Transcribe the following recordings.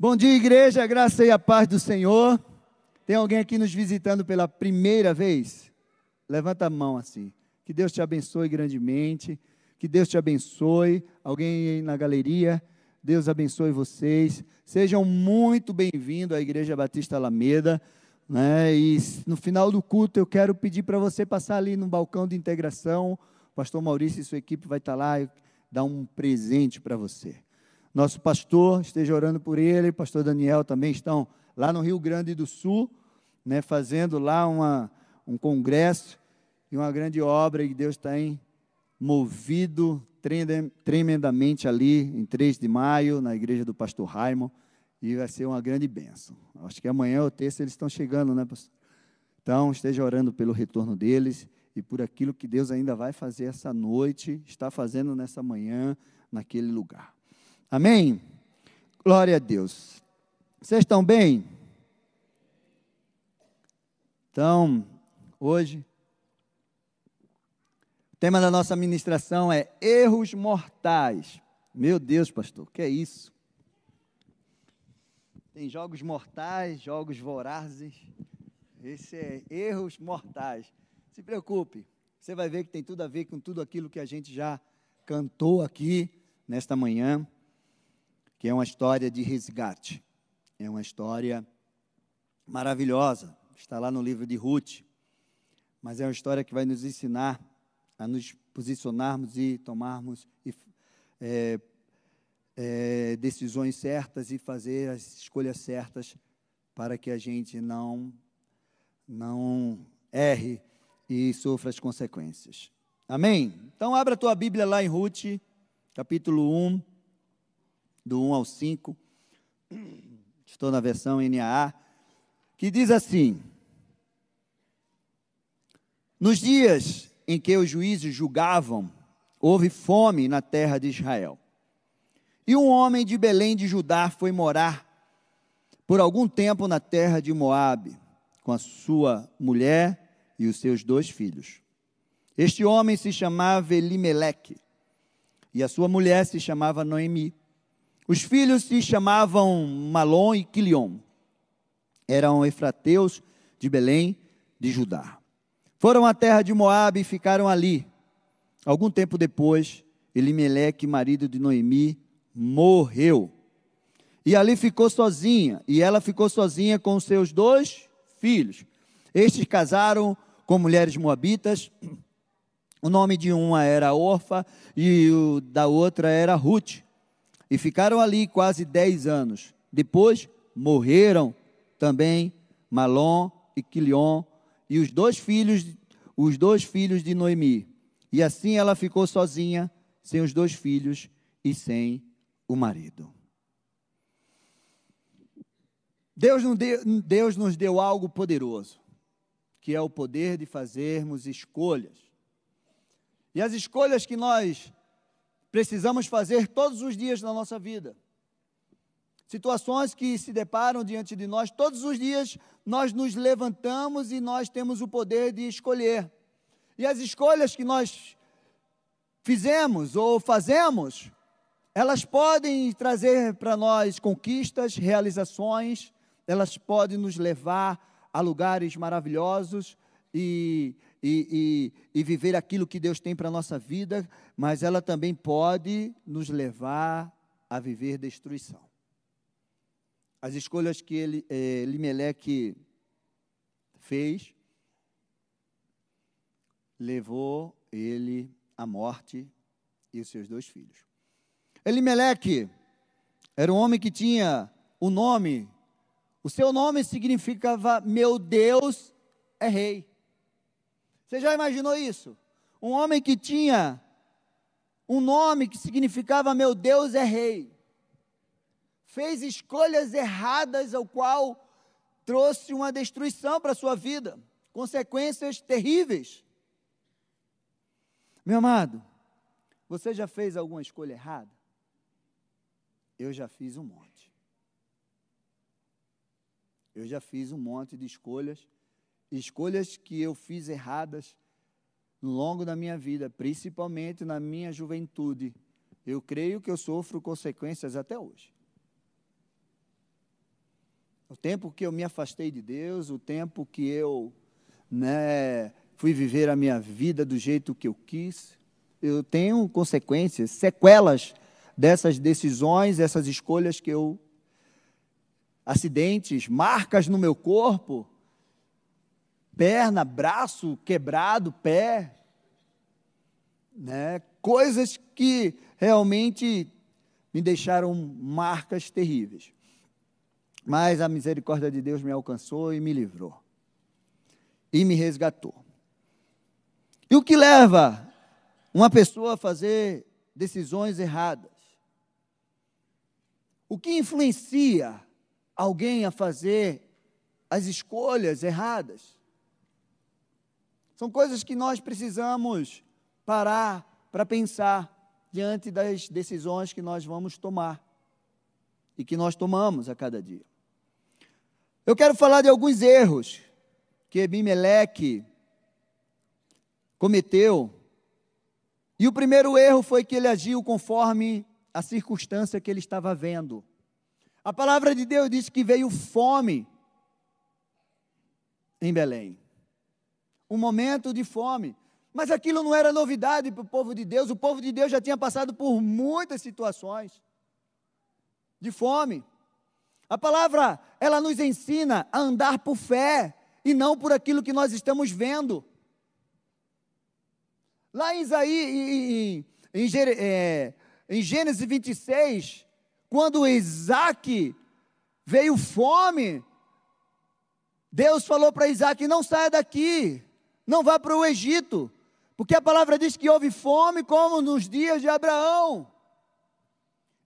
Bom dia, igreja, graça e a paz do Senhor. Tem alguém aqui nos visitando pela primeira vez? Levanta a mão assim. Que Deus te abençoe grandemente. Que Deus te abençoe. Alguém aí na galeria, Deus abençoe vocês. Sejam muito bem-vindos à Igreja Batista Alameda. Né? E no final do culto eu quero pedir para você passar ali no balcão de integração. O pastor Maurício e sua equipe vai estar lá e dar um presente para você. Nosso pastor, esteja orando por ele, pastor Daniel também estão lá no Rio Grande do Sul, né, fazendo lá uma, um congresso e uma grande obra, e Deus está movido tremendamente ali, em 3 de maio, na igreja do pastor Raimon, e vai ser uma grande bênção. Acho que amanhã ou terça eles estão chegando, né, pastor? Então, esteja orando pelo retorno deles e por aquilo que Deus ainda vai fazer essa noite, está fazendo nessa manhã, naquele lugar. Amém? Glória a Deus. Vocês estão bem? Então, hoje, o tema da nossa ministração é erros mortais. Meu Deus, pastor, que é isso? Tem jogos mortais, jogos vorazes. Esse é erros mortais. Se preocupe, você vai ver que tem tudo a ver com tudo aquilo que a gente já cantou aqui nesta manhã que é uma história de resgate. É uma história maravilhosa, está lá no livro de Ruth, mas é uma história que vai nos ensinar a nos posicionarmos e tomarmos é, é, decisões certas e fazer as escolhas certas para que a gente não, não erre e sofra as consequências. Amém? Então, abra a tua Bíblia lá em Ruth, capítulo 1 do 1 ao 5. Estou na versão NAA, que diz assim: Nos dias em que os juízes julgavam, houve fome na terra de Israel. E um homem de Belém de Judá foi morar por algum tempo na terra de Moabe, com a sua mulher e os seus dois filhos. Este homem se chamava Elimeleque, e a sua mulher se chamava Noemi. Os filhos se chamavam Malom e Quilion. Eram efrateus de Belém, de Judá. Foram à terra de Moabe e ficaram ali. Algum tempo depois, Elimeleque, marido de Noemi, morreu. E ali ficou sozinha, e ela ficou sozinha com seus dois filhos. Estes casaram com mulheres moabitas. O nome de uma era Orfa e o da outra era Ruth. E ficaram ali quase dez anos. Depois morreram também Malom e Quilion e os dois filhos, os dois filhos de Noemi. E assim ela ficou sozinha, sem os dois filhos e sem o marido. Deus, deu, Deus nos deu algo poderoso, que é o poder de fazermos escolhas. E as escolhas que nós precisamos fazer todos os dias na nossa vida. Situações que se deparam diante de nós, todos os dias nós nos levantamos e nós temos o poder de escolher. E as escolhas que nós fizemos ou fazemos, elas podem trazer para nós conquistas, realizações, elas podem nos levar a lugares maravilhosos e e, e, e viver aquilo que Deus tem para a nossa vida, mas ela também pode nos levar a viver destruição. As escolhas que ele, eh, fez, levou ele à morte e os seus dois filhos. Elimeleque era um homem que tinha o nome, o seu nome significava meu Deus é rei. Você já imaginou isso? Um homem que tinha um nome que significava meu Deus é rei. Fez escolhas erradas, ao qual trouxe uma destruição para a sua vida, consequências terríveis. Meu amado, você já fez alguma escolha errada? Eu já fiz um monte. Eu já fiz um monte de escolhas escolhas que eu fiz erradas no longo da minha vida, principalmente na minha juventude. Eu creio que eu sofro consequências até hoje. O tempo que eu me afastei de Deus, o tempo que eu né, fui viver a minha vida do jeito que eu quis, eu tenho consequências, sequelas dessas decisões, essas escolhas que eu. acidentes, marcas no meu corpo, perna, braço quebrado, pé, né? coisas que realmente me deixaram marcas terríveis. Mas a misericórdia de Deus me alcançou e me livrou. E me resgatou. E o que leva uma pessoa a fazer decisões erradas? O que influencia alguém a fazer as escolhas erradas? São coisas que nós precisamos parar para pensar diante das decisões que nós vamos tomar e que nós tomamos a cada dia. Eu quero falar de alguns erros que Ebimeleque cometeu. E o primeiro erro foi que ele agiu conforme a circunstância que ele estava vendo. A palavra de Deus diz que veio fome em Belém. Um momento de fome. Mas aquilo não era novidade para o povo de Deus. O povo de Deus já tinha passado por muitas situações de fome. A palavra, ela nos ensina a andar por fé e não por aquilo que nós estamos vendo. Lá em Isaí, em, em, é, em Gênesis 26, quando Isaac veio fome, Deus falou para Isaac: não saia daqui, não vá para o Egito, porque a palavra diz que houve fome como nos dias de Abraão.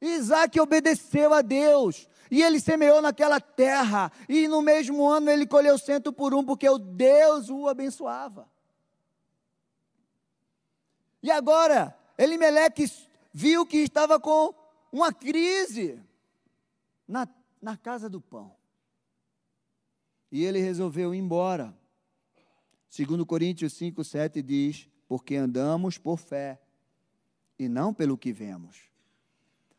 Isaac obedeceu a Deus, e ele semeou naquela terra, e no mesmo ano ele colheu cento por um, porque o Deus o abençoava. E agora, Elimeleque viu que estava com uma crise na, na casa do pão. E ele resolveu ir embora. Segundo Coríntios 5, 7 diz, porque andamos por fé e não pelo que vemos.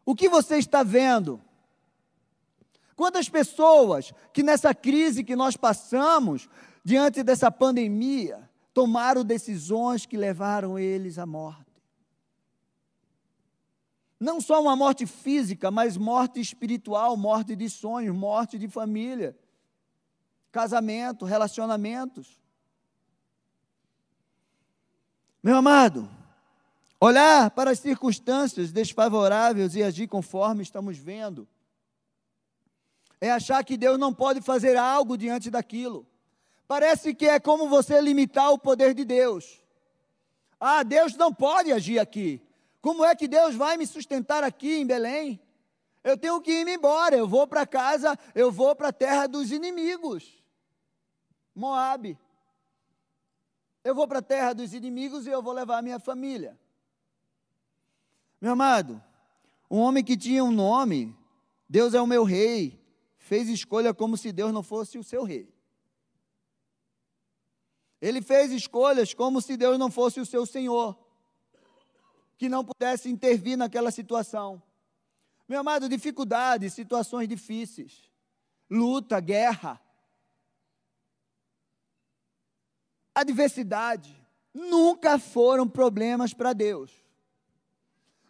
O que você está vendo? Quantas pessoas que nessa crise que nós passamos, diante dessa pandemia, tomaram decisões que levaram eles à morte. Não só uma morte física, mas morte espiritual, morte de sonhos, morte de família, casamento, relacionamentos. Meu amado, olhar para as circunstâncias desfavoráveis e agir conforme estamos vendo, é achar que Deus não pode fazer algo diante daquilo. Parece que é como você limitar o poder de Deus. Ah, Deus não pode agir aqui. Como é que Deus vai me sustentar aqui em Belém? Eu tenho que ir embora, eu vou para casa, eu vou para a terra dos inimigos. Moabe. Eu vou para a terra dos inimigos e eu vou levar a minha família. Meu amado, um homem que tinha um nome, Deus é o meu rei, fez escolha como se Deus não fosse o seu rei. Ele fez escolhas como se Deus não fosse o seu Senhor, que não pudesse intervir naquela situação. Meu amado, dificuldades, situações difíceis, luta, guerra, adversidade, nunca foram problemas para Deus.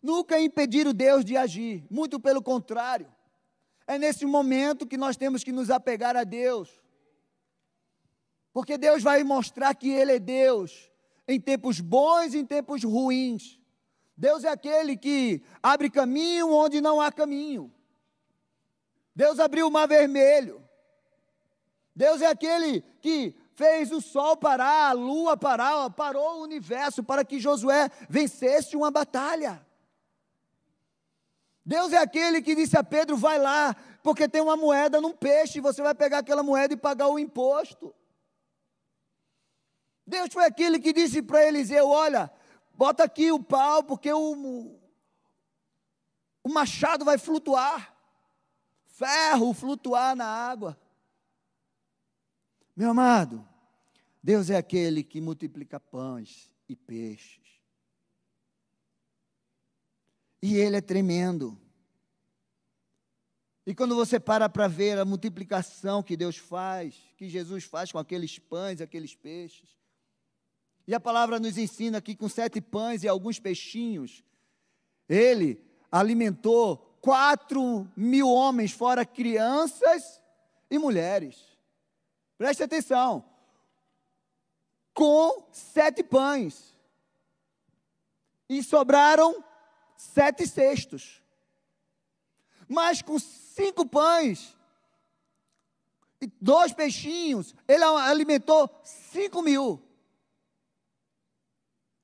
Nunca impediram Deus de agir, muito pelo contrário. É nesse momento que nós temos que nos apegar a Deus porque Deus vai mostrar que Ele é Deus em tempos bons e em tempos ruins. Deus é aquele que abre caminho onde não há caminho. Deus abriu o mar vermelho. Deus é aquele que fez o sol parar, a lua parar, parou o universo para que Josué vencesse uma batalha. Deus é aquele que disse a Pedro: vai lá, porque tem uma moeda num peixe, você vai pegar aquela moeda e pagar o imposto. Deus foi aquele que disse para Eliseu: Olha, bota aqui o pau, porque o, o machado vai flutuar, ferro flutuar na água. Meu amado, Deus é aquele que multiplica pães e peixes. E Ele é tremendo. E quando você para para ver a multiplicação que Deus faz, que Jesus faz com aqueles pães, aqueles peixes, e a palavra nos ensina que com sete pães e alguns peixinhos, ele alimentou quatro mil homens, fora crianças e mulheres. Preste atenção. Com sete pães. E sobraram sete cestos. Mas com cinco pães e dois peixinhos, ele alimentou cinco mil.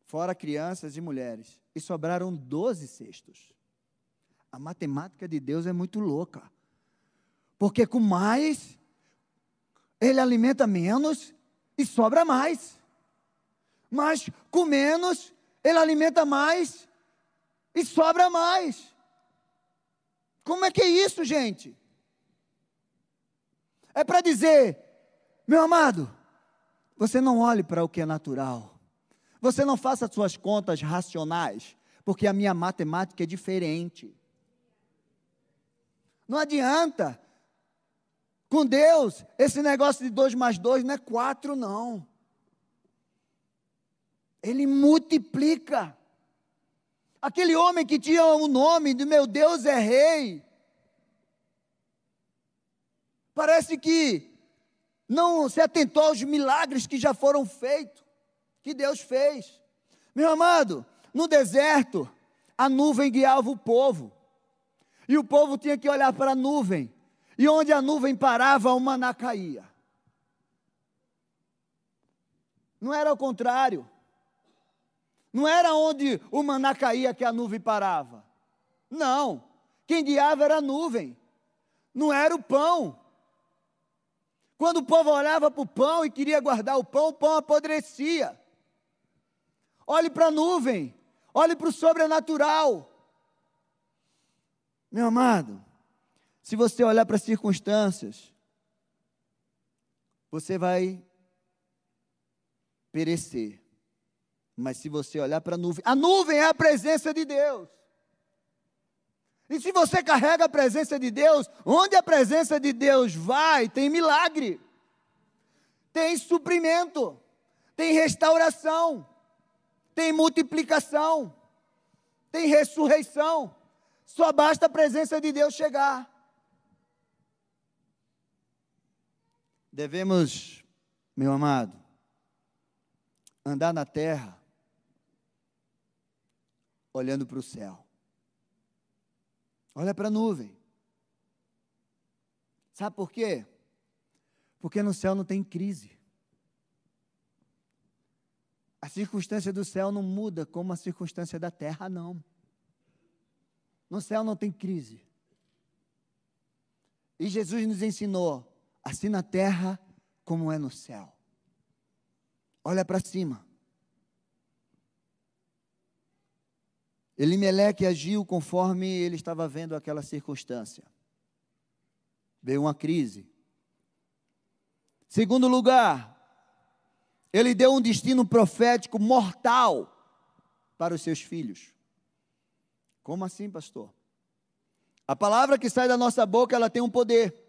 Fora crianças e mulheres. E sobraram doze cestos. A matemática de Deus é muito louca. Porque com mais, ele alimenta menos e sobra mais. Mas com menos, ele alimenta mais e sobra mais. Como é que é isso, gente? É para dizer, meu amado, você não olhe para o que é natural. Você não faça as suas contas racionais, porque a minha matemática é diferente. Não adianta. Com Deus, esse negócio de dois mais dois não é quatro, não. Ele multiplica. Aquele homem que tinha o nome de meu Deus é rei. Parece que não se atentou aos milagres que já foram feitos, que Deus fez. Meu amado, no deserto, a nuvem guiava o povo. E o povo tinha que olhar para a nuvem. E onde a nuvem parava, o maná caía. Não era o contrário. Não era onde o maná caía que a nuvem parava. Não. Quem guiava era a nuvem. Não era o pão. Quando o povo olhava para o pão e queria guardar o pão, o pão apodrecia. Olhe para a nuvem. Olhe para o sobrenatural. Meu amado, se você olhar para as circunstâncias, você vai perecer. Mas se você olhar para a nuvem, a nuvem é a presença de Deus. E se você carrega a presença de Deus, onde a presença de Deus vai, tem milagre, tem suprimento, tem restauração, tem multiplicação, tem ressurreição. Só basta a presença de Deus chegar. Devemos, meu amado, andar na terra olhando para o céu. Olha para a nuvem. Sabe por quê? Porque no céu não tem crise. A circunstância do céu não muda como a circunstância da terra, não. No céu não tem crise. E Jesus nos ensinou, assim na terra como é no céu. Olha para cima. Elimeleque agiu conforme ele estava vendo aquela circunstância. Veio uma crise. Segundo lugar, ele deu um destino profético mortal para os seus filhos. Como assim, pastor? A palavra que sai da nossa boca, ela tem um poder.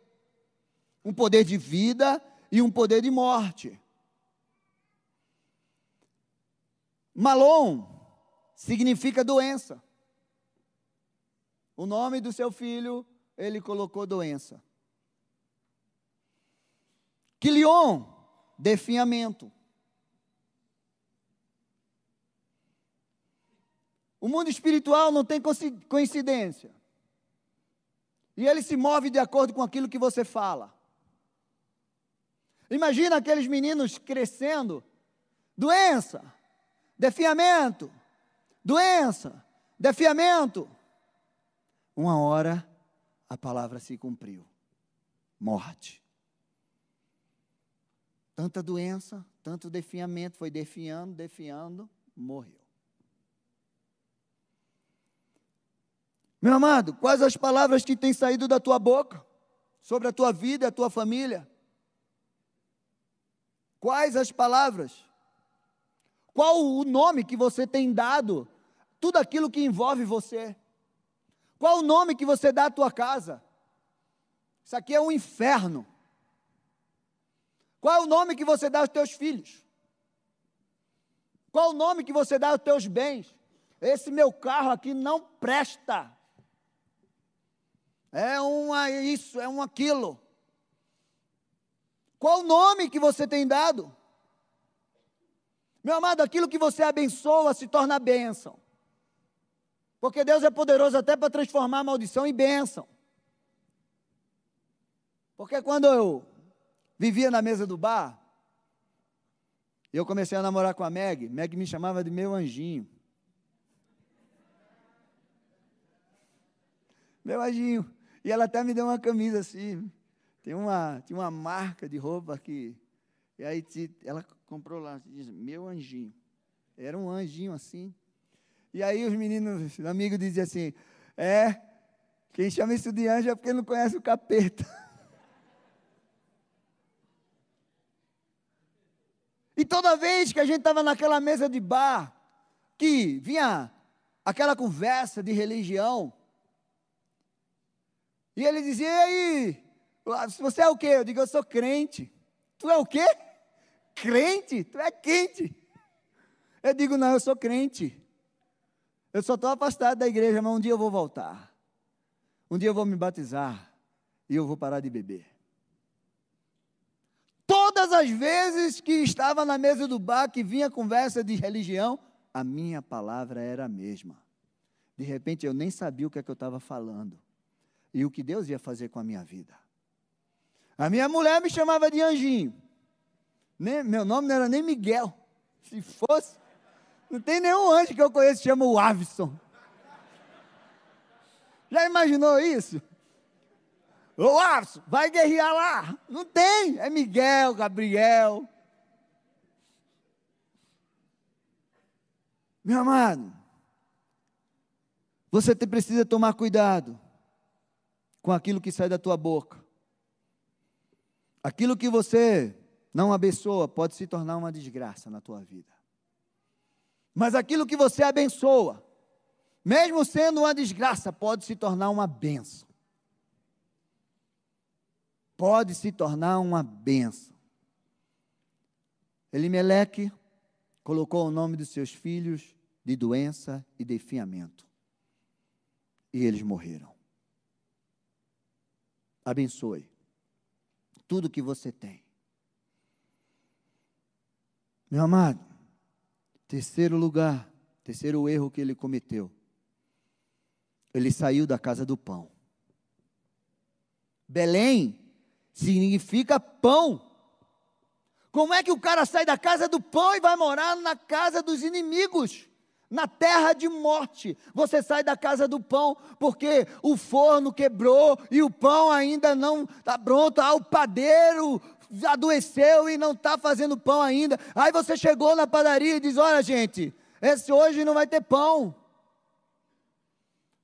Um poder de vida e um poder de morte. Malom significa doença. O nome do seu filho, ele colocou doença. Quilion, definhamento. O mundo espiritual não tem coincidência. E ele se move de acordo com aquilo que você fala. Imagina aqueles meninos crescendo, doença, defiamento, doença, defiamento. Uma hora a palavra se cumpriu. Morte. Tanta doença, tanto defiamento, foi defiando, defiando, morreu. Meu amado, quais as palavras que têm saído da tua boca sobre a tua vida e a tua família? Quais as palavras? Qual o nome que você tem dado? Tudo aquilo que envolve você. Qual o nome que você dá à tua casa? Isso aqui é um inferno. Qual é o nome que você dá aos teus filhos? Qual o nome que você dá aos teus bens? Esse meu carro aqui não presta. É uma isso, é um aquilo. Qual o nome que você tem dado? Meu amado, aquilo que você abençoa se torna bênção. Porque Deus é poderoso até para transformar maldição em bênção. Porque quando eu vivia na mesa do bar, eu comecei a namorar com a Meg, Meg me chamava de meu anjinho. Meu anjinho. E ela até me deu uma camisa assim. Tem uma, tinha uma marca de roupa aqui. E aí ela comprou lá, diz, meu anjinho. Era um anjinho assim. E aí os meninos, os amigos diziam assim, é, quem chama isso de anjo é porque não conhece o capeta. E toda vez que a gente estava naquela mesa de bar, que vinha aquela conversa de religião, e ele dizia, e aí, você é o quê? Eu digo, eu sou crente. Tu é o quê? Crente? Tu é quente. Eu digo, não, eu sou crente. Eu só estou afastado da igreja, mas um dia eu vou voltar. Um dia eu vou me batizar e eu vou parar de beber. Todas as vezes que estava na mesa do bar, que vinha conversa de religião, a minha palavra era a mesma. De repente eu nem sabia o que, é que eu estava falando e o que Deus ia fazer com a minha vida. A minha mulher me chamava de anjinho. Nem, meu nome não era nem Miguel. Se fosse, não tem nenhum anjo que eu conheço que chama o Avison. Já imaginou isso? Ô Avison, vai guerrear lá. Não tem. É Miguel, Gabriel. Meu amado, você precisa tomar cuidado com aquilo que sai da tua boca. Aquilo que você não abençoa pode se tornar uma desgraça na tua vida. Mas aquilo que você abençoa, mesmo sendo uma desgraça, pode se tornar uma benção. Pode se tornar uma benção. Elimeleque colocou o nome dos seus filhos de doença e definhamento. E eles morreram. Abençoe tudo que você tem. Meu amado, terceiro lugar, terceiro erro que ele cometeu. Ele saiu da casa do pão. Belém significa pão. Como é que o cara sai da casa do pão e vai morar na casa dos inimigos? Na terra de morte. Você sai da casa do pão, porque o forno quebrou e o pão ainda não está pronto. Ah, o padeiro adoeceu e não está fazendo pão ainda. Aí você chegou na padaria e diz: Olha, gente, esse hoje não vai ter pão.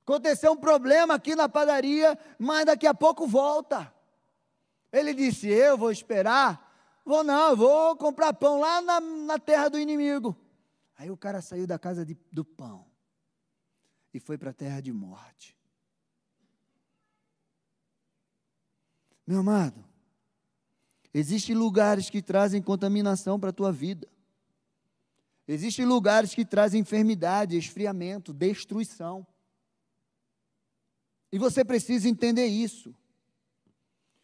Aconteceu um problema aqui na padaria, mas daqui a pouco volta. Ele disse: Eu vou esperar. Vou não, eu vou comprar pão lá na, na terra do inimigo. Aí o cara saiu da casa de, do pão e foi para a terra de morte. Meu amado, existem lugares que trazem contaminação para a tua vida. Existem lugares que trazem enfermidade, esfriamento, destruição. E você precisa entender isso.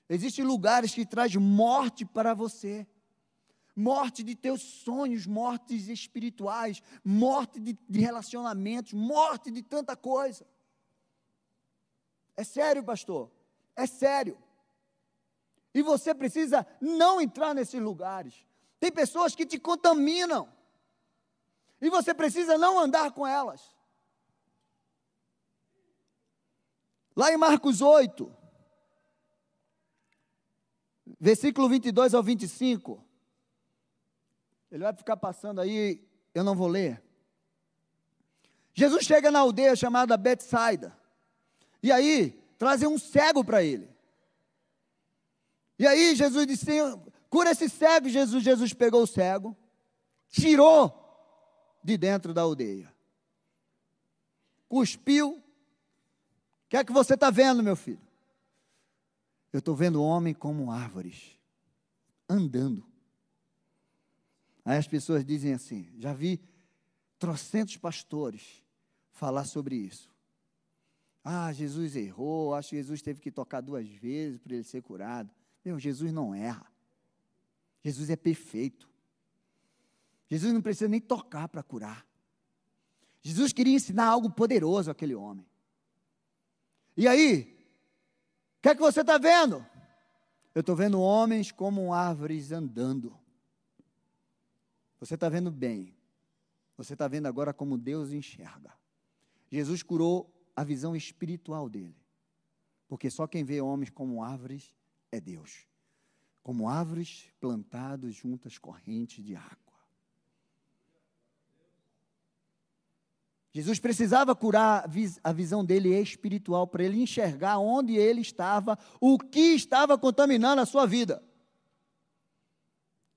Existem lugares que trazem morte para você morte de teus sonhos, mortes espirituais, morte de, de, relacionamentos, morte de tanta coisa. É sério, pastor? É sério. E você precisa não entrar nesses lugares. Tem pessoas que te contaminam. E você precisa não andar com elas. Lá em Marcos 8, versículo 22 ao 25. Ele vai ficar passando aí, eu não vou ler. Jesus chega na aldeia chamada Betsaida. E aí, trazem um cego para ele. E aí, Jesus disse: cura esse cego. Jesus, Jesus pegou o cego, tirou de dentro da aldeia, cuspiu. O que é que você está vendo, meu filho? Eu estou vendo homem como árvores, andando. Aí as pessoas dizem assim: já vi trocentos pastores falar sobre isso. Ah, Jesus errou, acho que Jesus teve que tocar duas vezes para ele ser curado. Meu, Jesus não erra. Jesus é perfeito. Jesus não precisa nem tocar para curar. Jesus queria ensinar algo poderoso àquele homem. E aí, o que é que você está vendo? Eu estou vendo homens como árvores andando. Você está vendo bem. Você está vendo agora como Deus enxerga. Jesus curou a visão espiritual dele. Porque só quem vê homens como árvores é Deus. Como árvores plantadas junto às correntes de água. Jesus precisava curar a visão dele espiritual para ele enxergar onde ele estava, o que estava contaminando a sua vida.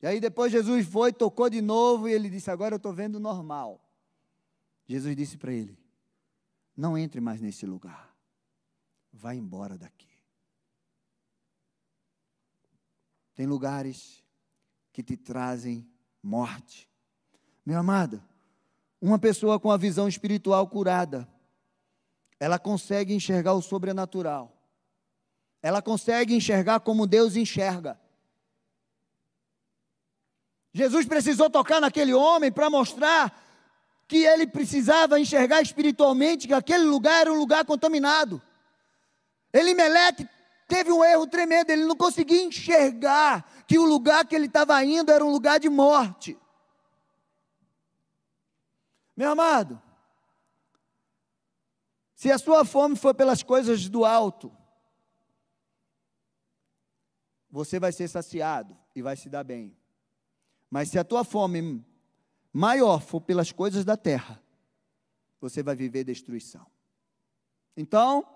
E aí depois Jesus foi, tocou de novo e ele disse: Agora eu estou vendo normal. Jesus disse para ele: Não entre mais nesse lugar. Vá embora daqui. Tem lugares que te trazem morte. Meu amado, uma pessoa com a visão espiritual curada, ela consegue enxergar o sobrenatural. Ela consegue enxergar como Deus enxerga. Jesus precisou tocar naquele homem para mostrar que ele precisava enxergar espiritualmente que aquele lugar era um lugar contaminado. Elimeleque teve um erro tremendo, ele não conseguia enxergar que o lugar que ele estava indo era um lugar de morte. Meu amado, se a sua fome for pelas coisas do alto, você vai ser saciado e vai se dar bem. Mas se a tua fome maior for pelas coisas da terra, você vai viver destruição. Então,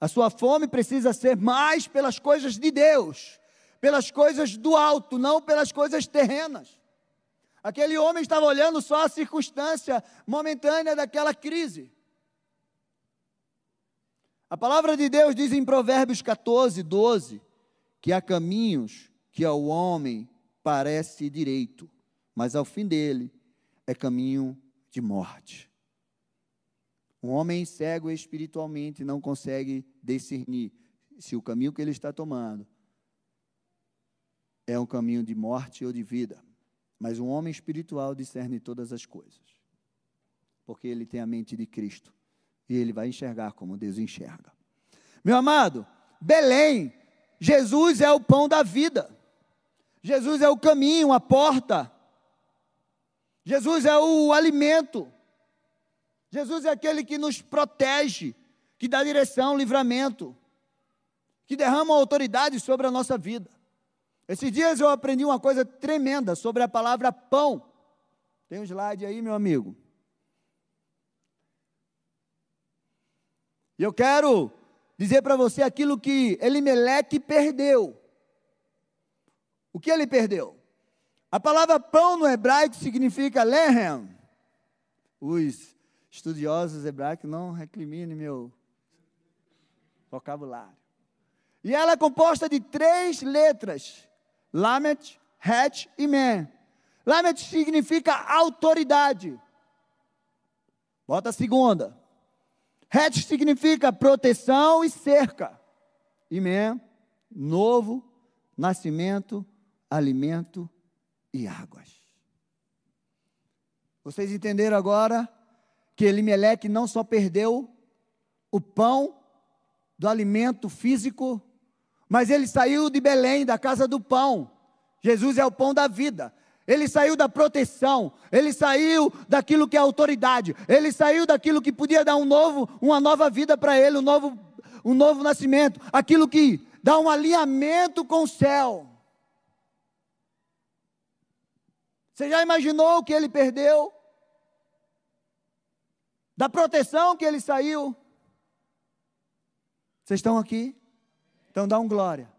a sua fome precisa ser mais pelas coisas de Deus, pelas coisas do alto, não pelas coisas terrenas. Aquele homem estava olhando só a circunstância momentânea daquela crise. A palavra de Deus diz em Provérbios 14, 12, que há caminhos que ao homem parece direito, mas ao fim dele é caminho de morte. Um homem cego espiritualmente não consegue discernir se o caminho que ele está tomando é um caminho de morte ou de vida. Mas um homem espiritual discerne todas as coisas, porque ele tem a mente de Cristo e ele vai enxergar como Deus enxerga. Meu amado, Belém, Jesus é o pão da vida, Jesus é o caminho, a porta, Jesus é o alimento, Jesus é aquele que nos protege, que dá direção, livramento, que derrama autoridade sobre a nossa vida. Esses dias eu aprendi uma coisa tremenda sobre a palavra pão. Tem um slide aí, meu amigo. E eu quero dizer para você aquilo que Elimeleque perdeu. O que ele perdeu? A palavra pão no hebraico significa lehem. Os estudiosos hebraicos não recriminem meu vocabulário. E ela é composta de três letras. Lamet, Het e Men. Lamet significa autoridade. Bota a segunda. Het significa proteção e cerca. E Men, novo, nascimento, alimento e águas. Vocês entenderam agora que Elimeleque não só perdeu o pão do alimento físico, mas ele saiu de Belém, da casa do pão. Jesus é o pão da vida. Ele saiu da proteção, ele saiu daquilo que é autoridade, ele saiu daquilo que podia dar um novo, uma nova vida para ele, um novo, um novo nascimento, aquilo que dá um alinhamento com o céu. Você já imaginou o que ele perdeu? Da proteção que ele saiu? Vocês estão aqui? Então dá um glória.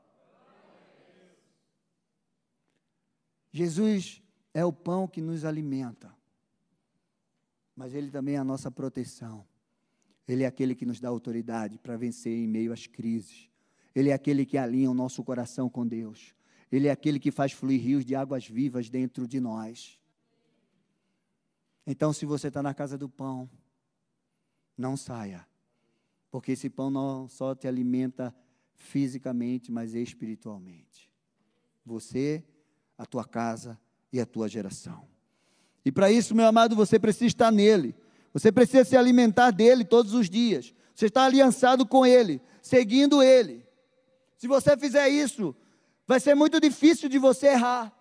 Jesus é o pão que nos alimenta, mas Ele também é a nossa proteção. Ele é aquele que nos dá autoridade para vencer em meio às crises. Ele é aquele que alinha o nosso coração com Deus. Ele é aquele que faz fluir rios de águas vivas dentro de nós. Então, se você está na casa do pão, não saia, porque esse pão não só te alimenta fisicamente, mas espiritualmente. Você, a tua casa e a tua geração. E para isso, meu amado, você precisa estar nele. Você precisa se alimentar dele todos os dias. Você está aliançado com ele, seguindo ele. Se você fizer isso, vai ser muito difícil de você errar.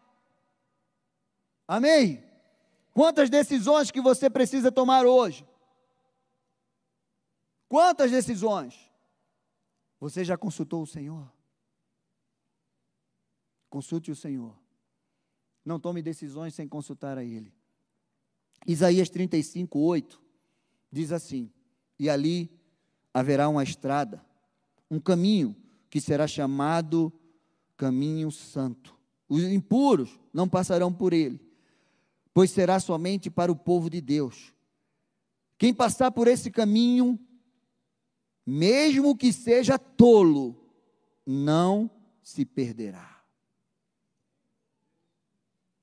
Amém? Quantas decisões que você precisa tomar hoje? Quantas decisões? Você já consultou o Senhor? Consulte o Senhor. Não tome decisões sem consultar a Ele. Isaías 35, 8 diz assim: E ali haverá uma estrada, um caminho que será chamado caminho santo. Os impuros não passarão por ele, pois será somente para o povo de Deus. Quem passar por esse caminho, mesmo que seja tolo, não se perderá.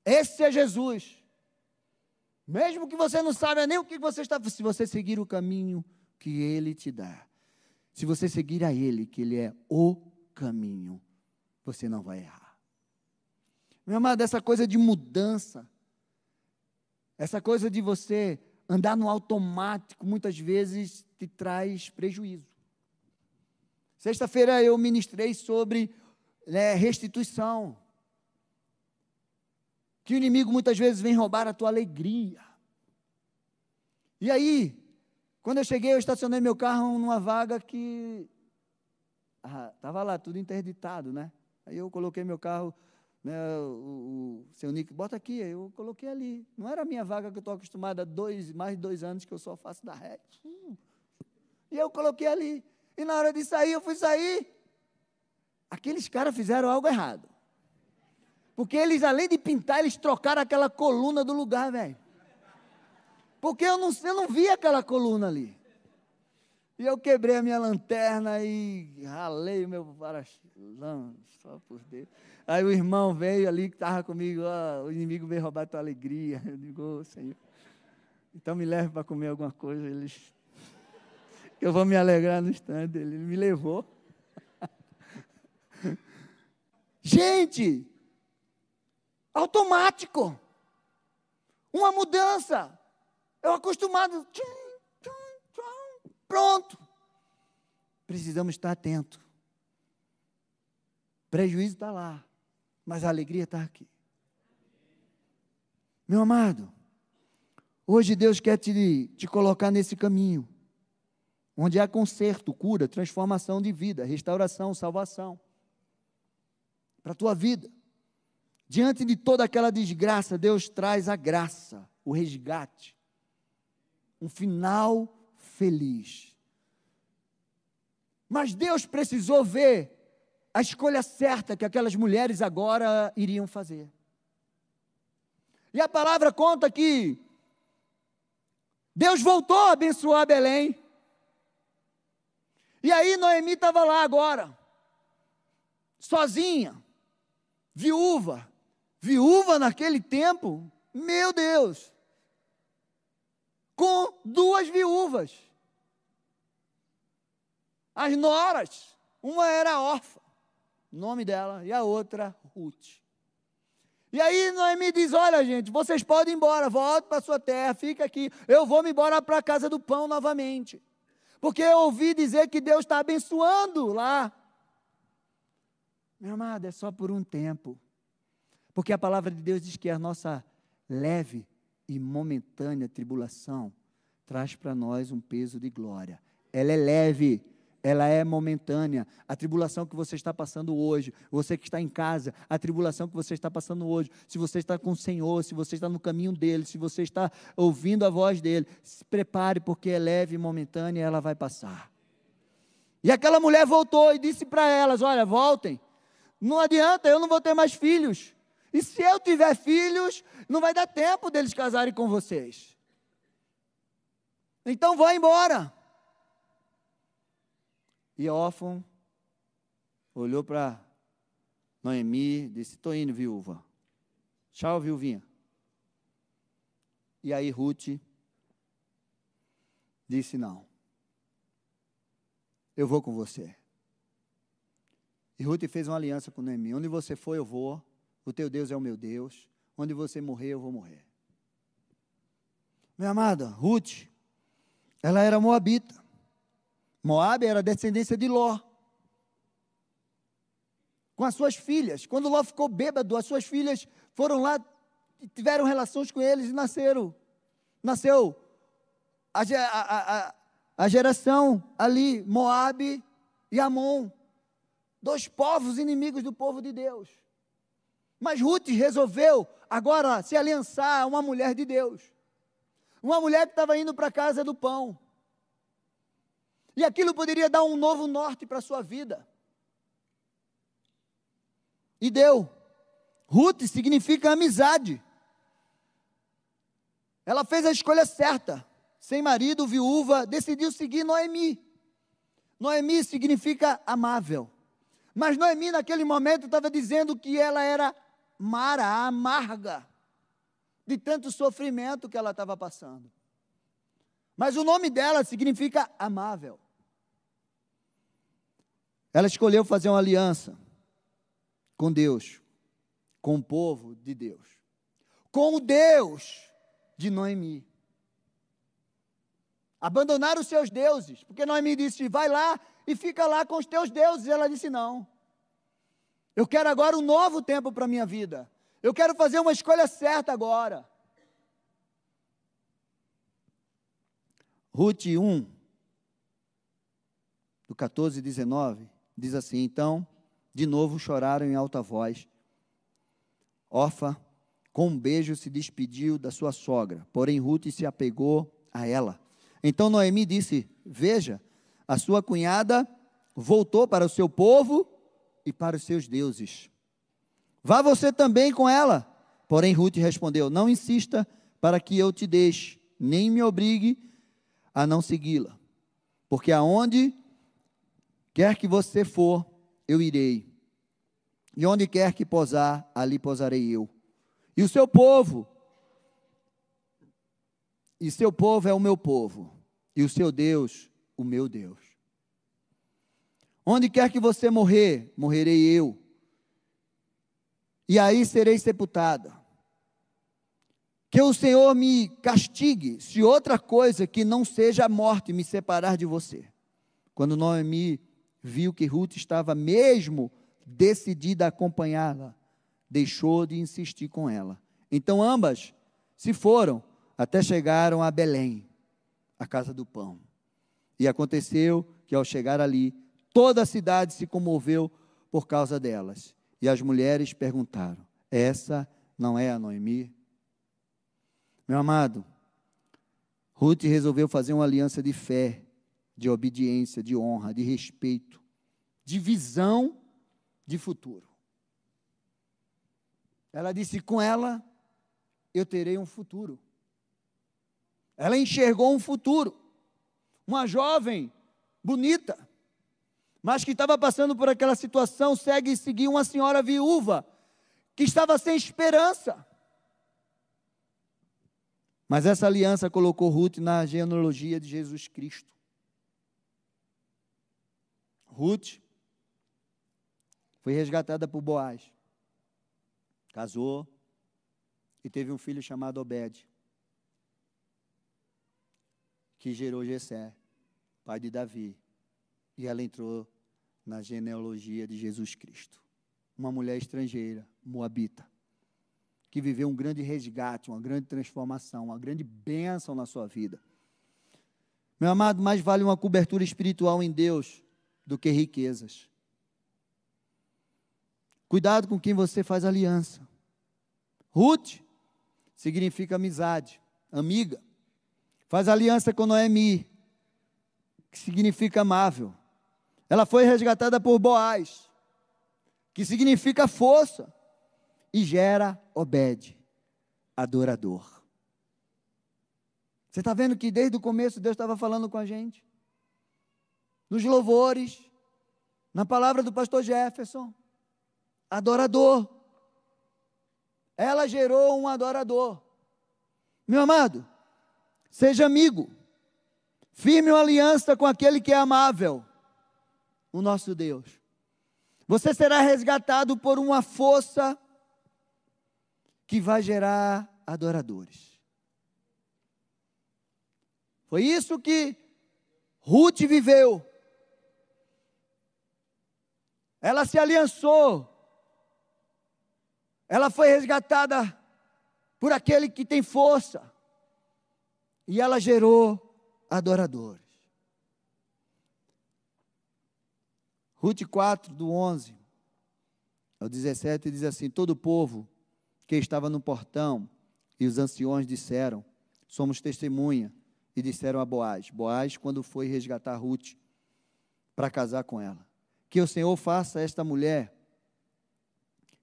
Esse é Jesus. Mesmo que você não saiba nem o que você está, se você seguir o caminho que Ele te dá, se você seguir a Ele, que Ele é o caminho, você não vai errar. Meu amado, essa coisa de mudança, essa coisa de você andar no automático, muitas vezes te traz prejuízo. Sexta-feira eu ministrei sobre né, restituição. Que o inimigo muitas vezes vem roubar a tua alegria. E aí, quando eu cheguei, eu estacionei meu carro numa vaga que estava ah, lá, tudo interditado, né? Aí eu coloquei meu carro, né, o, o seu Nick, bota aqui, eu coloquei ali. Não era a minha vaga que eu estou acostumado há dois, mais de dois anos que eu só faço da ré. E eu coloquei ali. E na hora de sair, eu fui sair. Aqueles caras fizeram algo errado. Porque eles, além de pintar, eles trocaram aquela coluna do lugar, velho. Porque eu não, eu não vi aquela coluna ali. E eu quebrei a minha lanterna e ralei o meu para só por Deus. Aí o irmão veio ali que estava comigo, ó, o inimigo veio roubar tua alegria. Eu digo, oh, Senhor, então me leve para comer alguma coisa. Eles, eu vou me alegrar no instante. Ele me levou. Gente, automático. Uma mudança. Eu acostumado. Pronto. Precisamos estar atentos. Prejuízo está lá, mas a alegria está aqui. Meu amado, hoje Deus quer te, te colocar nesse caminho, onde há conserto, cura, transformação de vida, restauração, salvação para a tua vida. Diante de toda aquela desgraça, Deus traz a graça, o resgate, um final feliz. Mas Deus precisou ver a escolha certa que aquelas mulheres agora iriam fazer. E a palavra conta que Deus voltou a abençoar Belém. E aí Noemi estava lá agora, sozinha, viúva, viúva naquele tempo, meu Deus, com duas viúvas. As noras, uma era órfã, nome dela, e a outra Ruth. E aí Noemi diz: Olha, gente, vocês podem ir embora, volta para sua terra, fica aqui. Eu vou me embora para a casa do pão novamente. Porque eu ouvi dizer que Deus está abençoando lá. Meu amado, é só por um tempo. Porque a palavra de Deus diz que a nossa leve e momentânea tribulação traz para nós um peso de glória. Ela é leve, ela é momentânea. A tribulação que você está passando hoje, você que está em casa, a tribulação que você está passando hoje, se você está com o Senhor, se você está no caminho dele, se você está ouvindo a voz dele, se prepare porque é leve e momentânea ela vai passar. E aquela mulher voltou e disse para elas: Olha, voltem, não adianta, eu não vou ter mais filhos. E se eu tiver filhos, não vai dar tempo deles casarem com vocês. Então vá embora. E órfão olhou para Noemi, disse: Estou indo, viúva. Tchau, viuvinha. E aí Ruth disse: Não, eu vou com você. E Ruth fez uma aliança com Noemi: Onde você for, eu vou. O teu Deus é o meu Deus. Onde você morrer, eu vou morrer. Minha amada, Ruth, ela era moabita. Moab era descendência de Ló. Com as suas filhas. Quando Ló ficou bêbado, as suas filhas foram lá, tiveram relações com eles e nasceram. Nasceu a, a, a, a geração ali, Moab e Amon. Dois povos inimigos do povo de Deus. Mas Ruth resolveu agora se aliançar a uma mulher de Deus. Uma mulher que estava indo para a casa do pão. E aquilo poderia dar um novo norte para a sua vida. E deu. Ruth significa amizade. Ela fez a escolha certa. Sem marido, viúva, decidiu seguir Noemi. Noemi significa amável. Mas Noemi, naquele momento, estava dizendo que ela era Mara, amarga, de tanto sofrimento que ela estava passando. Mas o nome dela significa amável. Ela escolheu fazer uma aliança com Deus, com o povo de Deus, com o Deus de Noemi. Abandonar os seus deuses, porque Noemi disse: vai lá e fica lá com os teus deuses. Ela disse: não. Eu quero agora um novo tempo para a minha vida. Eu quero fazer uma escolha certa agora. Ruth 1, do 14 e 19, diz assim: Então, de novo choraram em alta voz. Orfa, com um beijo, se despediu da sua sogra, porém Ruth se apegou a ela. Então Noemi disse: Veja, a sua cunhada voltou para o seu povo e para os seus deuses. Vá você também com ela. Porém, Ruth respondeu: Não insista para que eu te deixe, nem me obrigue a não segui-la. Porque aonde quer que você for, eu irei. E onde quer que posar, ali posarei eu. E o seu povo, e seu povo é o meu povo, e o seu Deus, o meu Deus. Onde quer que você morrer, morrerei eu. E aí serei sepultada. Que o Senhor me castigue se outra coisa que não seja a morte me separar de você. Quando Noemi viu que Ruth estava mesmo decidida a acompanhá-la, deixou de insistir com ela. Então ambas se foram até chegaram a Belém, a casa do pão. E aconteceu que ao chegar ali, Toda a cidade se comoveu por causa delas. E as mulheres perguntaram: Essa não é a Noemi? Meu amado, Ruth resolveu fazer uma aliança de fé, de obediência, de honra, de respeito, de visão de futuro. Ela disse: Com ela eu terei um futuro. Ela enxergou um futuro. Uma jovem bonita, mas que estava passando por aquela situação, segue e seguir uma senhora viúva, que estava sem esperança. Mas essa aliança colocou Ruth na genealogia de Jesus Cristo. Ruth foi resgatada por Boaz, casou e teve um filho chamado Obed, que gerou Jessé, pai de Davi. E ela entrou na genealogia de Jesus Cristo. Uma mulher estrangeira, moabita, que viveu um grande resgate, uma grande transformação, uma grande bênção na sua vida. Meu amado, mais vale uma cobertura espiritual em Deus do que riquezas. Cuidado com quem você faz aliança. Ruth significa amizade, amiga. Faz aliança com Noemi, que significa amável. Ela foi resgatada por Boaz, que significa força, e gera Obed, adorador. Você está vendo que desde o começo Deus estava falando com a gente? Nos louvores, Na palavra do pastor Jefferson, adorador. Ela gerou um adorador. Meu amado, seja amigo. Firme uma aliança com aquele que é amável, o nosso Deus. Você será resgatado por uma força que vai gerar adoradores. Foi isso que Ruth viveu. Ela se aliançou. Ela foi resgatada por aquele que tem força. E ela gerou adoradores. Ruth 4, do 11 ao 17, diz assim: Todo o povo que estava no portão e os anciões disseram: Somos testemunha. E disseram a Boaz: Boaz, quando foi resgatar Ruth para casar com ela, que o Senhor faça esta mulher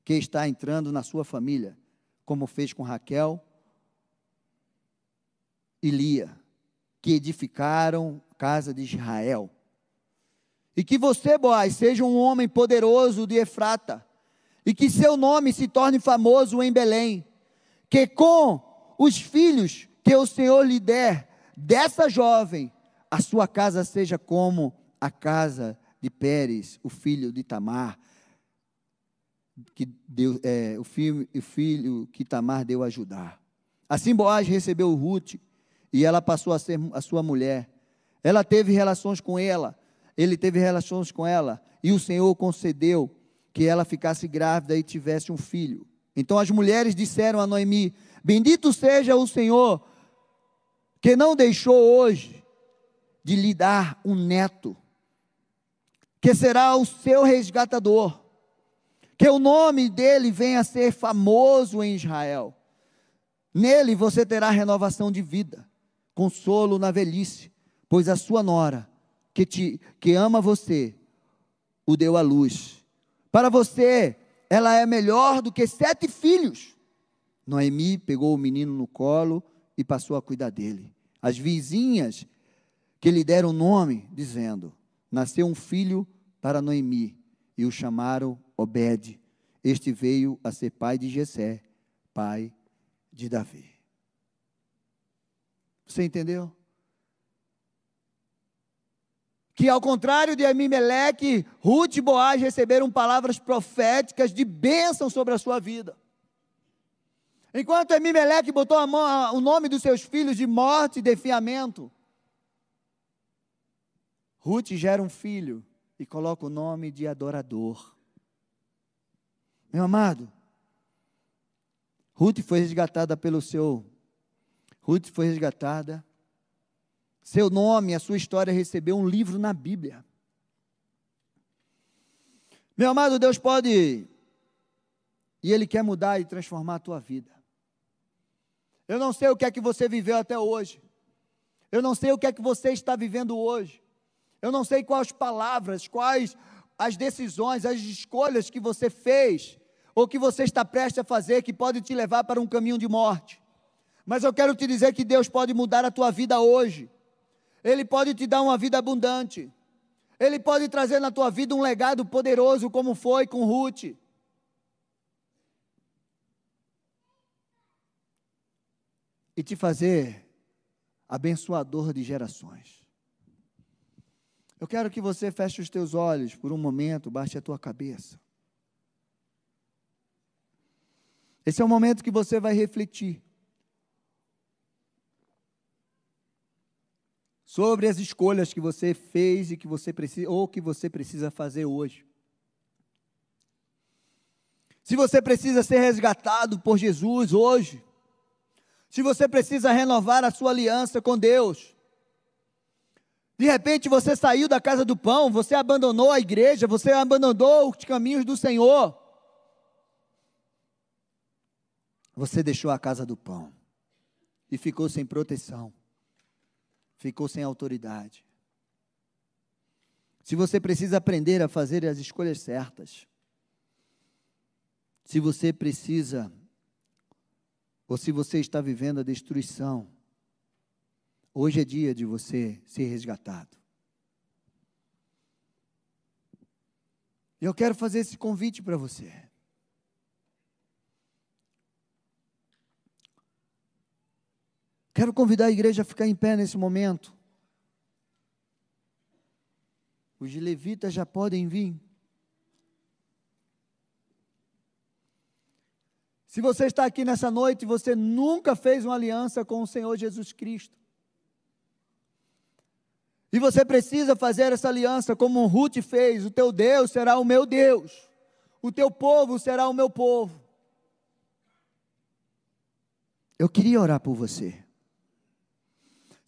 que está entrando na sua família, como fez com Raquel e Lia, que edificaram casa de Israel. E que você, Boaz, seja um homem poderoso de Efrata, e que seu nome se torne famoso em Belém, que com os filhos que o Senhor lhe der, dessa jovem, a sua casa seja como a casa de Pérez, o filho de Tamar, que deu, é, o, filho, o filho que Tamar deu a ajudar. Assim Boaz recebeu Ruth e ela passou a ser a sua mulher. Ela teve relações com ela, ele teve relações com ela, e o Senhor concedeu que ela ficasse grávida e tivesse um filho. Então as mulheres disseram a Noemi: Bendito seja o Senhor, que não deixou hoje de lhe dar um neto, que será o seu resgatador que o nome dele venha a ser famoso em Israel. Nele você terá renovação de vida, consolo na velhice, pois a sua nora, que, te, que ama você, o deu à luz. Para você, ela é melhor do que sete filhos. Noemi pegou o menino no colo e passou a cuidar dele. As vizinhas que lhe deram nome, dizendo: Nasceu um filho para Noemi, e o chamaram Obed. Este veio a ser pai de Jessé, pai de Davi. Você entendeu? Que ao contrário de Amimeleque, Ruth e Boaz receberam palavras proféticas de bênção sobre a sua vida. Enquanto Amimeleque botou a mão, o nome dos seus filhos de morte e defiamento, Ruth gera um filho e coloca o nome de adorador. Meu amado, Ruth foi resgatada pelo seu. Ruth foi resgatada. Seu nome, a sua história recebeu um livro na Bíblia. Meu amado, Deus pode. E Ele quer mudar e transformar a tua vida. Eu não sei o que é que você viveu até hoje. Eu não sei o que é que você está vivendo hoje. Eu não sei quais palavras, quais as decisões, as escolhas que você fez ou que você está prestes a fazer que pode te levar para um caminho de morte. Mas eu quero te dizer que Deus pode mudar a tua vida hoje. Ele pode te dar uma vida abundante. Ele pode trazer na tua vida um legado poderoso, como foi com Ruth. E te fazer abençoador de gerações. Eu quero que você feche os teus olhos por um momento, baixe a tua cabeça. Esse é o momento que você vai refletir sobre as escolhas que você fez e que você precisa ou que você precisa fazer hoje. Se você precisa ser resgatado por Jesus hoje, se você precisa renovar a sua aliança com Deus, de repente você saiu da casa do pão, você abandonou a igreja, você abandonou os caminhos do Senhor. Você deixou a casa do pão e ficou sem proteção, ficou sem autoridade. Se você precisa aprender a fazer as escolhas certas, se você precisa, ou se você está vivendo a destruição, hoje é dia de você ser resgatado. Eu quero fazer esse convite para você. Quero convidar a igreja a ficar em pé nesse momento. Os levitas já podem vir. Se você está aqui nessa noite e você nunca fez uma aliança com o Senhor Jesus Cristo, e você precisa fazer essa aliança como Ruth fez: o teu Deus será o meu Deus, o teu povo será o meu povo. Eu queria orar por você.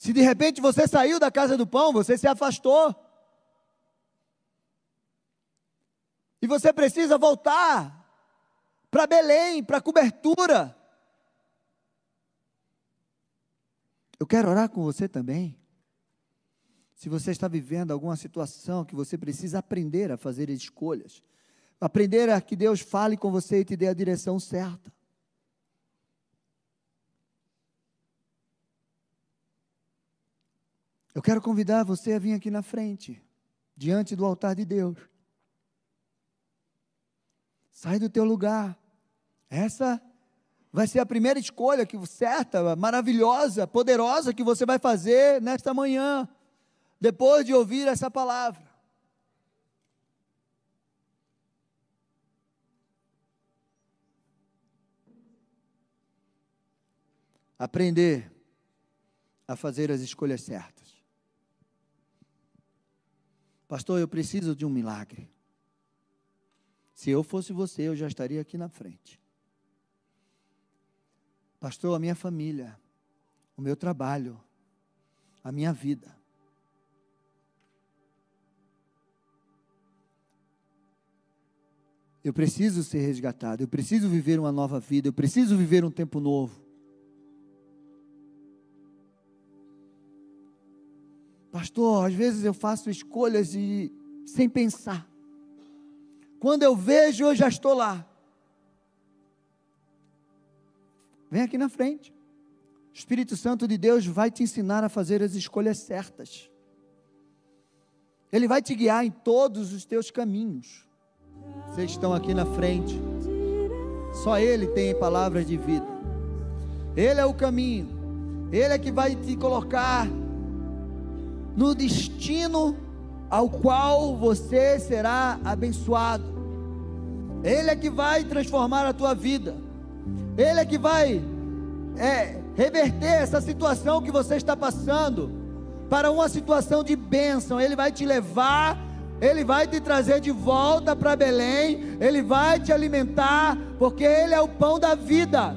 Se de repente você saiu da casa do pão, você se afastou, e você precisa voltar para Belém, para cobertura. Eu quero orar com você também. Se você está vivendo alguma situação que você precisa aprender a fazer escolhas, aprender a que Deus fale com você e te dê a direção certa. Eu quero convidar você a vir aqui na frente, diante do altar de Deus. Sai do teu lugar. Essa vai ser a primeira escolha que certa, maravilhosa, poderosa que você vai fazer nesta manhã, depois de ouvir essa palavra. Aprender a fazer as escolhas certas. Pastor, eu preciso de um milagre. Se eu fosse você, eu já estaria aqui na frente. Pastor, a minha família, o meu trabalho, a minha vida. Eu preciso ser resgatado, eu preciso viver uma nova vida, eu preciso viver um tempo novo. Pastor, às vezes eu faço escolhas e sem pensar. Quando eu vejo, eu já estou lá. Vem aqui na frente. O Espírito Santo de Deus vai te ensinar a fazer as escolhas certas. Ele vai te guiar em todos os teus caminhos. Vocês estão aqui na frente. Só Ele tem palavras de vida. Ele é o caminho. Ele é que vai te colocar no destino ao qual você será abençoado. Ele é que vai transformar a tua vida. Ele é que vai é, reverter essa situação que você está passando para uma situação de bênção. Ele vai te levar, ele vai te trazer de volta para Belém, ele vai te alimentar, porque ele é o pão da vida.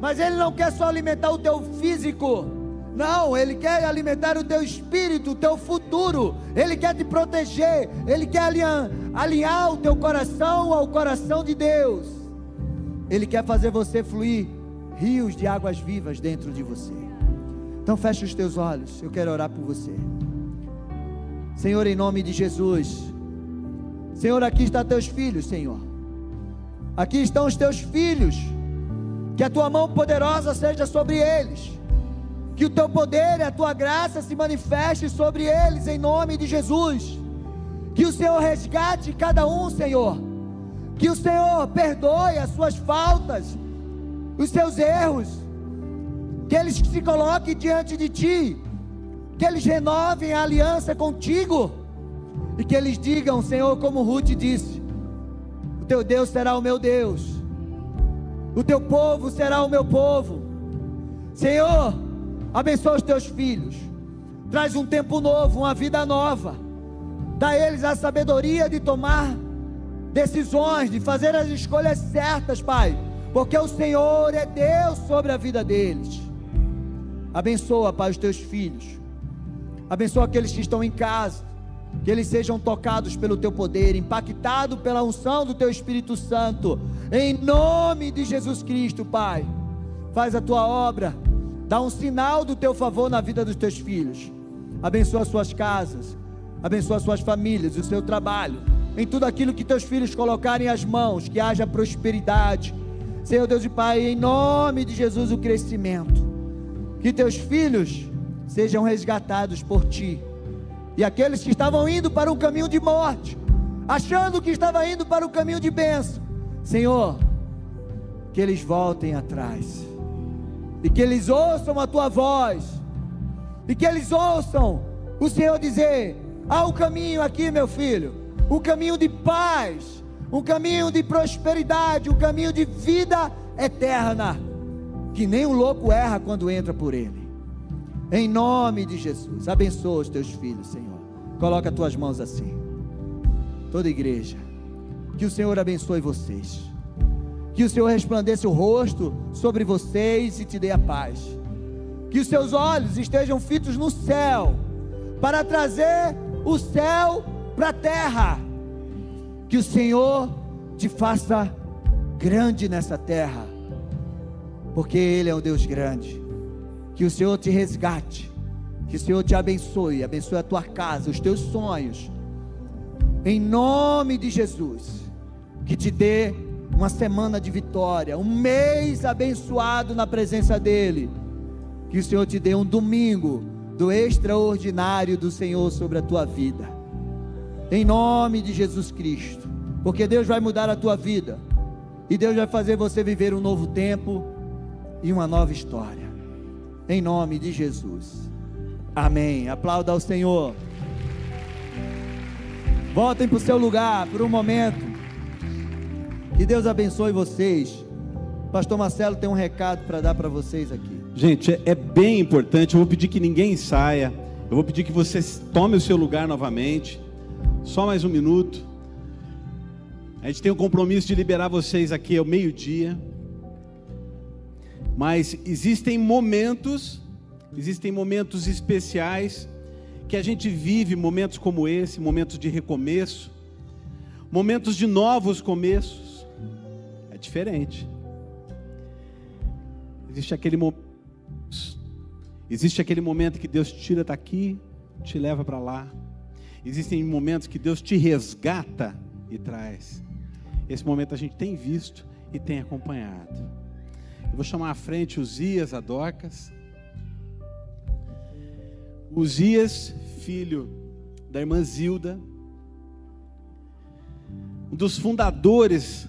Mas ele não quer só alimentar o teu físico. Não, Ele quer alimentar o teu espírito, o teu futuro. Ele quer te proteger. Ele quer alinhar, alinhar o teu coração ao coração de Deus. Ele quer fazer você fluir rios de águas vivas dentro de você. Então feche os teus olhos, eu quero orar por você. Senhor, em nome de Jesus. Senhor, aqui estão teus filhos, Senhor. Aqui estão os teus filhos. Que a tua mão poderosa seja sobre eles. Que o teu poder e a tua graça se manifeste sobre eles em nome de Jesus. Que o Senhor resgate cada um, Senhor que o Senhor perdoe as suas faltas, os seus erros. Que eles se coloquem diante de ti. Que eles renovem a aliança contigo. E que eles digam, Senhor, como Ruth disse: O teu Deus será o meu Deus. O teu povo será o meu povo. Senhor, abençoa os teus filhos. Traz um tempo novo, uma vida nova. Dá a eles a sabedoria de tomar decisões, de fazer as escolhas certas, Pai, porque o Senhor é Deus sobre a vida deles. Abençoa, Pai, os teus filhos. Abençoa aqueles que estão em casa, que eles sejam tocados pelo teu poder, impactados pela unção do teu Espírito Santo. Em nome de Jesus Cristo, Pai. Faz a tua obra, dá um sinal do teu favor na vida dos teus filhos. Abençoa as suas casas, abençoa as suas famílias, o seu trabalho em tudo aquilo que teus filhos colocarem as mãos, que haja prosperidade. Senhor Deus e Pai, em nome de Jesus, o crescimento. Que teus filhos sejam resgatados por ti. E aqueles que estavam indo para um caminho de morte, achando que estava indo para o caminho de bênção. Senhor, que eles voltem atrás, e que eles ouçam a tua voz, e que eles ouçam o Senhor dizer: há um caminho aqui, meu filho, um caminho de paz, um caminho de prosperidade, um caminho de vida eterna, que nem um louco erra quando entra por ele. Em nome de Jesus, abençoa os teus filhos, Senhor. Coloca as tuas mãos assim. Toda igreja, que o Senhor abençoe vocês. Que o Senhor resplandeça o rosto sobre vocês e te dê a paz. Que os seus olhos estejam fitos no céu, para trazer o céu para a terra. Que o Senhor te faça grande nessa terra, porque Ele é um Deus grande. Que o Senhor te resgate, que o Senhor te abençoe, abençoe a tua casa, os teus sonhos, em nome de Jesus. Que te dê uma semana de vitória, um mês abençoado na presença dEle. Que o Senhor te dê um domingo do extraordinário do Senhor sobre a tua vida. Em nome de Jesus Cristo. Porque Deus vai mudar a tua vida. E Deus vai fazer você viver um novo tempo e uma nova história. Em nome de Jesus. Amém. Aplauda ao Senhor. Voltem para o seu lugar por um momento. Que Deus abençoe vocês. Pastor Marcelo tem um recado para dar para vocês aqui. Gente, é, é, bem importante. Eu vou pedir que ninguém saia. Eu vou pedir que você tome o seu lugar novamente. Só mais um minuto. A gente tem o compromisso de liberar vocês aqui ao meio-dia. Mas existem momentos, existem momentos especiais que a gente vive, momentos como esse, momentos de recomeço, momentos de novos começos. Diferente. Existe aquele momento Existe aquele momento que Deus tira daqui, te leva para lá. Existem momentos que Deus te resgata e traz. Esse momento a gente tem visto e tem acompanhado. Eu vou chamar à frente Uzias, a Dorcas. Uzias, filho da irmã Zilda, um dos fundadores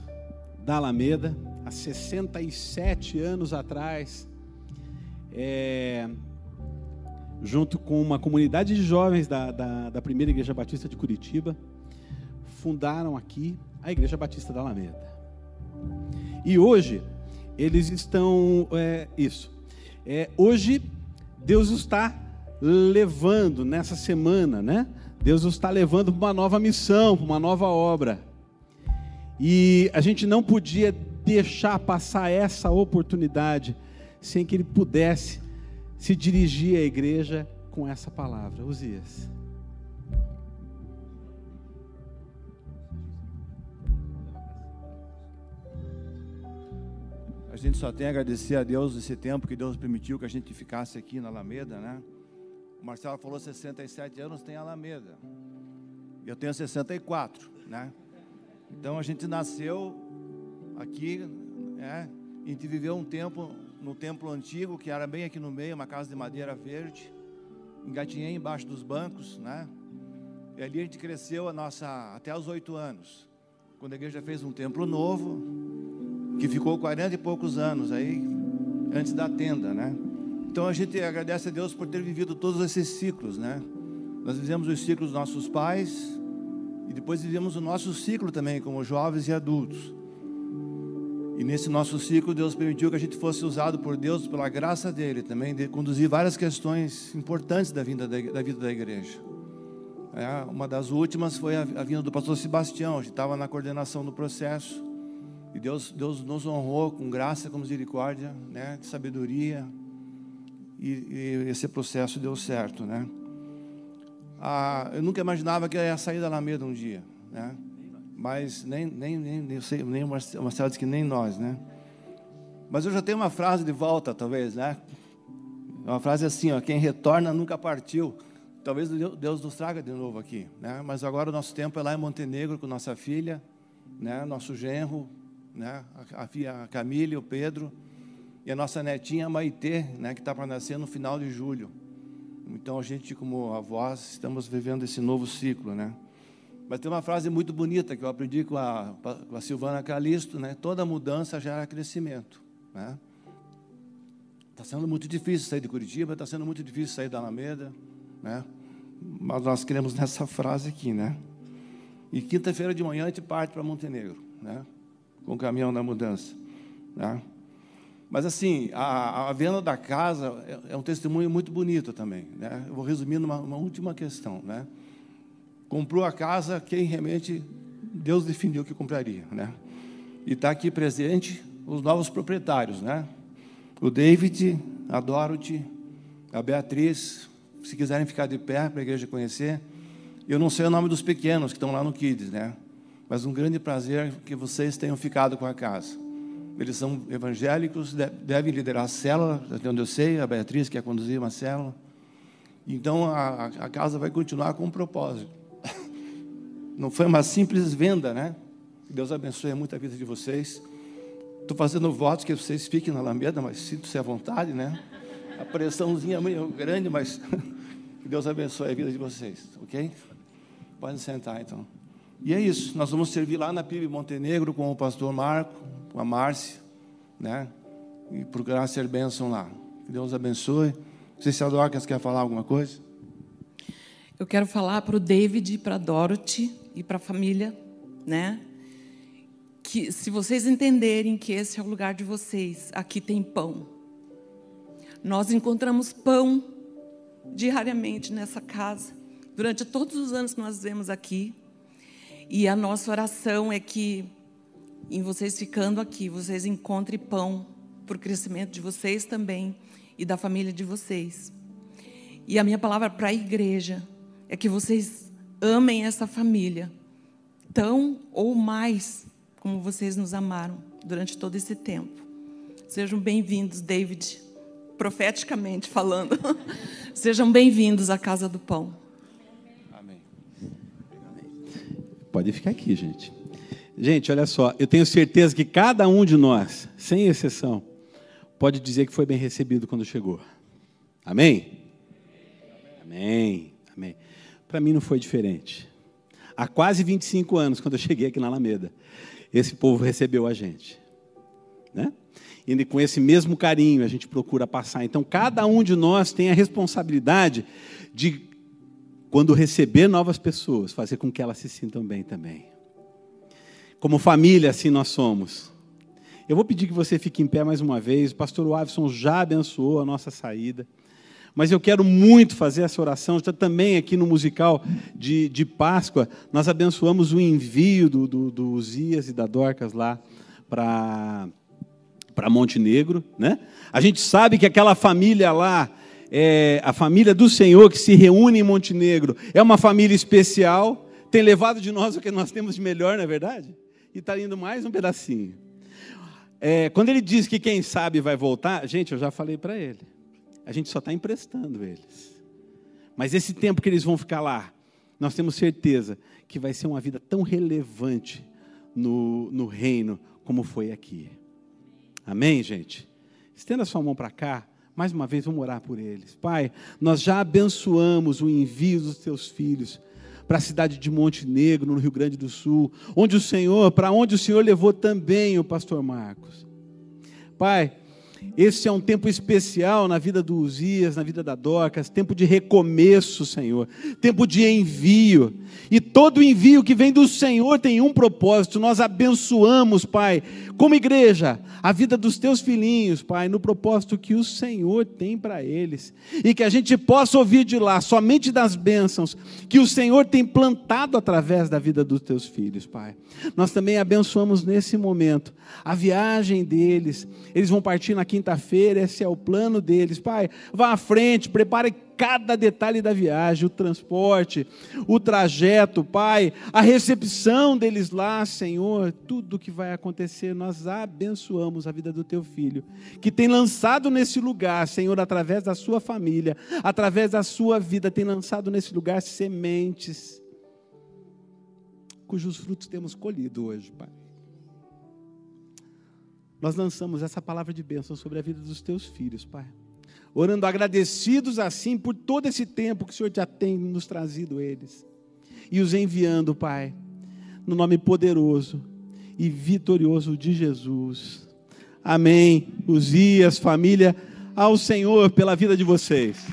da Alameda, há 67 anos atrás, é, junto com uma comunidade de jovens da, da, da, primeira Igreja Batista de Curitiba, fundaram aqui a Igreja Batista da Alameda. E hoje, eles estão. É, isso. É, hoje, Deus está levando nessa semana, né? Deus está levando para uma nova missão, para uma nova obra. E a gente não podia deixar passar essa oportunidade sem que ele pudesse se dirigir à igreja com essa palavra. Uzias. A gente só tem a agradecer a Deus esse tempo que Deus permitiu que a gente ficasse aqui na Alameda, né? O Marcelo falou 67 anos tem Alameda. Eu tenho 64, né? Então a gente nasceu aqui, né? A gente viveu um tempo no templo antigo, que era bem aqui no meio, uma casa de madeira verde. Engatinhei embaixo dos bancos, né? E ali a gente cresceu a nossa até os oito anos. Quando a igreja fez um templo novo, que ficou quarenta e poucos anos aí, antes da tenda, né? Então a gente agradece a Deus por ter vivido todos esses ciclos, né? Nós vivemos os ciclos dos nossos pais e depois vivemos o nosso ciclo também como jovens e adultos. E nesse nosso ciclo, Deus permitiu que a gente fosse usado por Deus, pela graça dele também, de conduzir várias questões importantes da vida da, da vida da igreja. É, uma das últimas foi a, a vinda do pastor Sebastião, a gente estava na coordenação do processo. E Deus, Deus nos honrou com graça, com misericórdia, né, de sabedoria. E, e esse processo deu certo, né? Ah, eu nunca imaginava que eu ia sair da Alameda um dia, né? mas nem, nem, nem, eu sei, nem o Marcelo disse que nem nós, né? Mas eu já tenho uma frase de volta, talvez, né? Uma frase assim, ó, quem retorna nunca partiu. Talvez Deus nos traga de novo aqui, né? Mas agora o nosso tempo é lá em Montenegro com nossa filha, né? Nosso genro, né? A, a, a Camila, o Pedro e a nossa netinha Maitê, né? Que está para nascer no final de julho. Então a gente, como avós, estamos vivendo esse novo ciclo, né? Mas tem uma frase muito bonita que eu aprendi com a, com a Silvana Calisto, né? Toda mudança gera crescimento, né? Está sendo muito difícil sair de Curitiba, está sendo muito difícil sair da Alameda, né? Mas nós queremos nessa frase aqui, né? E quinta-feira de manhã a gente parte para Montenegro, né? Com o caminhão da mudança, né? Mas assim, a, a venda da casa é, é, um testemunho muito bonito também, né? Eu vou resumir numa uma última questão, né? Comprou a casa quem realmente Deus definiu que compraria, né? E está aqui presente os novos proprietários, né? O David, a Dorothy, a Beatriz, se quiserem ficar de pé para a igreja conhecer. Eu não sei o nome dos pequenos que estão lá no Kids, né? Mas um grande prazer que vocês tenham ficado com a casa. Eles são evangélicos, devem liderar a célula, até onde eu sei, a Beatriz quer conduzir uma célula. Então a, a casa vai continuar com um propósito. Não foi uma simples venda, né? Deus abençoe muito a vida de vocês. Estou fazendo votos que vocês fiquem na Alameda, mas sinto-se à vontade, né? A pressãozinha é meio grande, mas que Deus abençoe a vida de vocês, ok? Podem sentar então. E é isso, nós vamos servir lá na PIB Montenegro com o pastor Marco, com a Márcia, né? E procurar ser bênção lá. Que Deus abençoe. Não sei se a Dorcas quer falar alguma coisa. Eu quero falar para o David, para a Dorothy e para a família, né? que se vocês entenderem que esse é o lugar de vocês, aqui tem pão. Nós encontramos pão diariamente nessa casa, durante todos os anos que nós vivemos aqui. E a nossa oração é que, em vocês ficando aqui, vocês encontrem pão para o crescimento de vocês também e da família de vocês. E a minha palavra para a igreja é que vocês amem essa família, tão ou mais como vocês nos amaram durante todo esse tempo. Sejam bem-vindos, David, profeticamente falando. Sejam bem-vindos à Casa do Pão. Amém. Pode ficar aqui, gente. Gente, olha só, eu tenho certeza que cada um de nós, sem exceção, pode dizer que foi bem recebido quando chegou. Amém? Amém. Amém. Para mim não foi diferente. Há quase 25 anos, quando eu cheguei aqui na Alameda, esse povo recebeu a gente. Né? E com esse mesmo carinho a gente procura passar. Então, cada um de nós tem a responsabilidade de, quando receber novas pessoas, fazer com que elas se sintam bem também. Como família, assim nós somos. Eu vou pedir que você fique em pé mais uma vez. O pastor Wavison já abençoou a nossa saída. Mas eu quero muito fazer essa oração. Já também aqui no musical de, de Páscoa, nós abençoamos o envio do, do, do e da Dorcas lá para para Montenegro, né? A gente sabe que aquela família lá, é, a família do Senhor que se reúne em Montenegro, é uma família especial, tem levado de nós o que nós temos de melhor, não é verdade? E está indo mais um pedacinho. É, quando ele diz que quem sabe vai voltar, gente, eu já falei para ele. A gente só está emprestando eles. Mas esse tempo que eles vão ficar lá, nós temos certeza que vai ser uma vida tão relevante no, no reino como foi aqui. Amém, gente? Estenda sua mão para cá. Mais uma vez, vamos orar por eles. Pai, nós já abençoamos o envio dos teus filhos para a cidade de Montenegro, no Rio Grande do Sul, onde o Senhor, para onde o Senhor levou também o pastor Marcos. Pai, esse é um tempo especial na vida do Uzias, na vida da Dorcas, tempo de recomeço, Senhor, tempo de envio. E todo envio que vem do Senhor tem um propósito. Nós abençoamos, Pai, como igreja, a vida dos teus filhinhos, Pai, no propósito que o Senhor tem para eles. E que a gente possa ouvir de lá somente das bênçãos que o Senhor tem plantado através da vida dos teus filhos, Pai. Nós também abençoamos nesse momento a viagem deles. Eles vão partir na quinta-feira, esse é o plano deles. Pai, vá à frente, prepare cada detalhe da viagem, o transporte, o trajeto, Pai, a recepção deles lá, Senhor, tudo que vai acontecer, nós abençoamos a vida do teu filho, que tem lançado nesse lugar, Senhor, através da sua família, através da sua vida, tem lançado nesse lugar sementes, cujos frutos temos colhido hoje, Pai. Nós lançamos essa palavra de bênção sobre a vida dos teus filhos, Pai orando agradecidos assim por todo esse tempo que o Senhor já tem nos trazido eles. e os enviando, Pai, no nome poderoso e vitorioso de Jesus. Amém. Uzias, família, ao Senhor pela vida de vocês.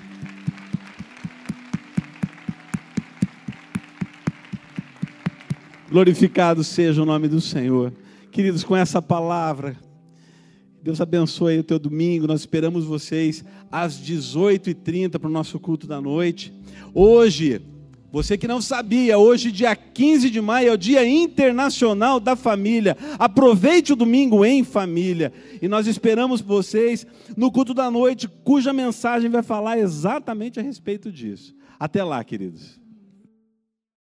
Glorificado seja o nome do Senhor. Queridos, com essa palavra, Deus abençoe o teu domingo. Nós esperamos vocês às 18h30 para o nosso culto da noite. Hoje, você que não sabia, hoje, dia 15 de maio, é o Dia Internacional da Família. Aproveite o domingo em família. E nós esperamos vocês no culto da noite, cuja mensagem vai falar exatamente a respeito disso. Até lá, queridos.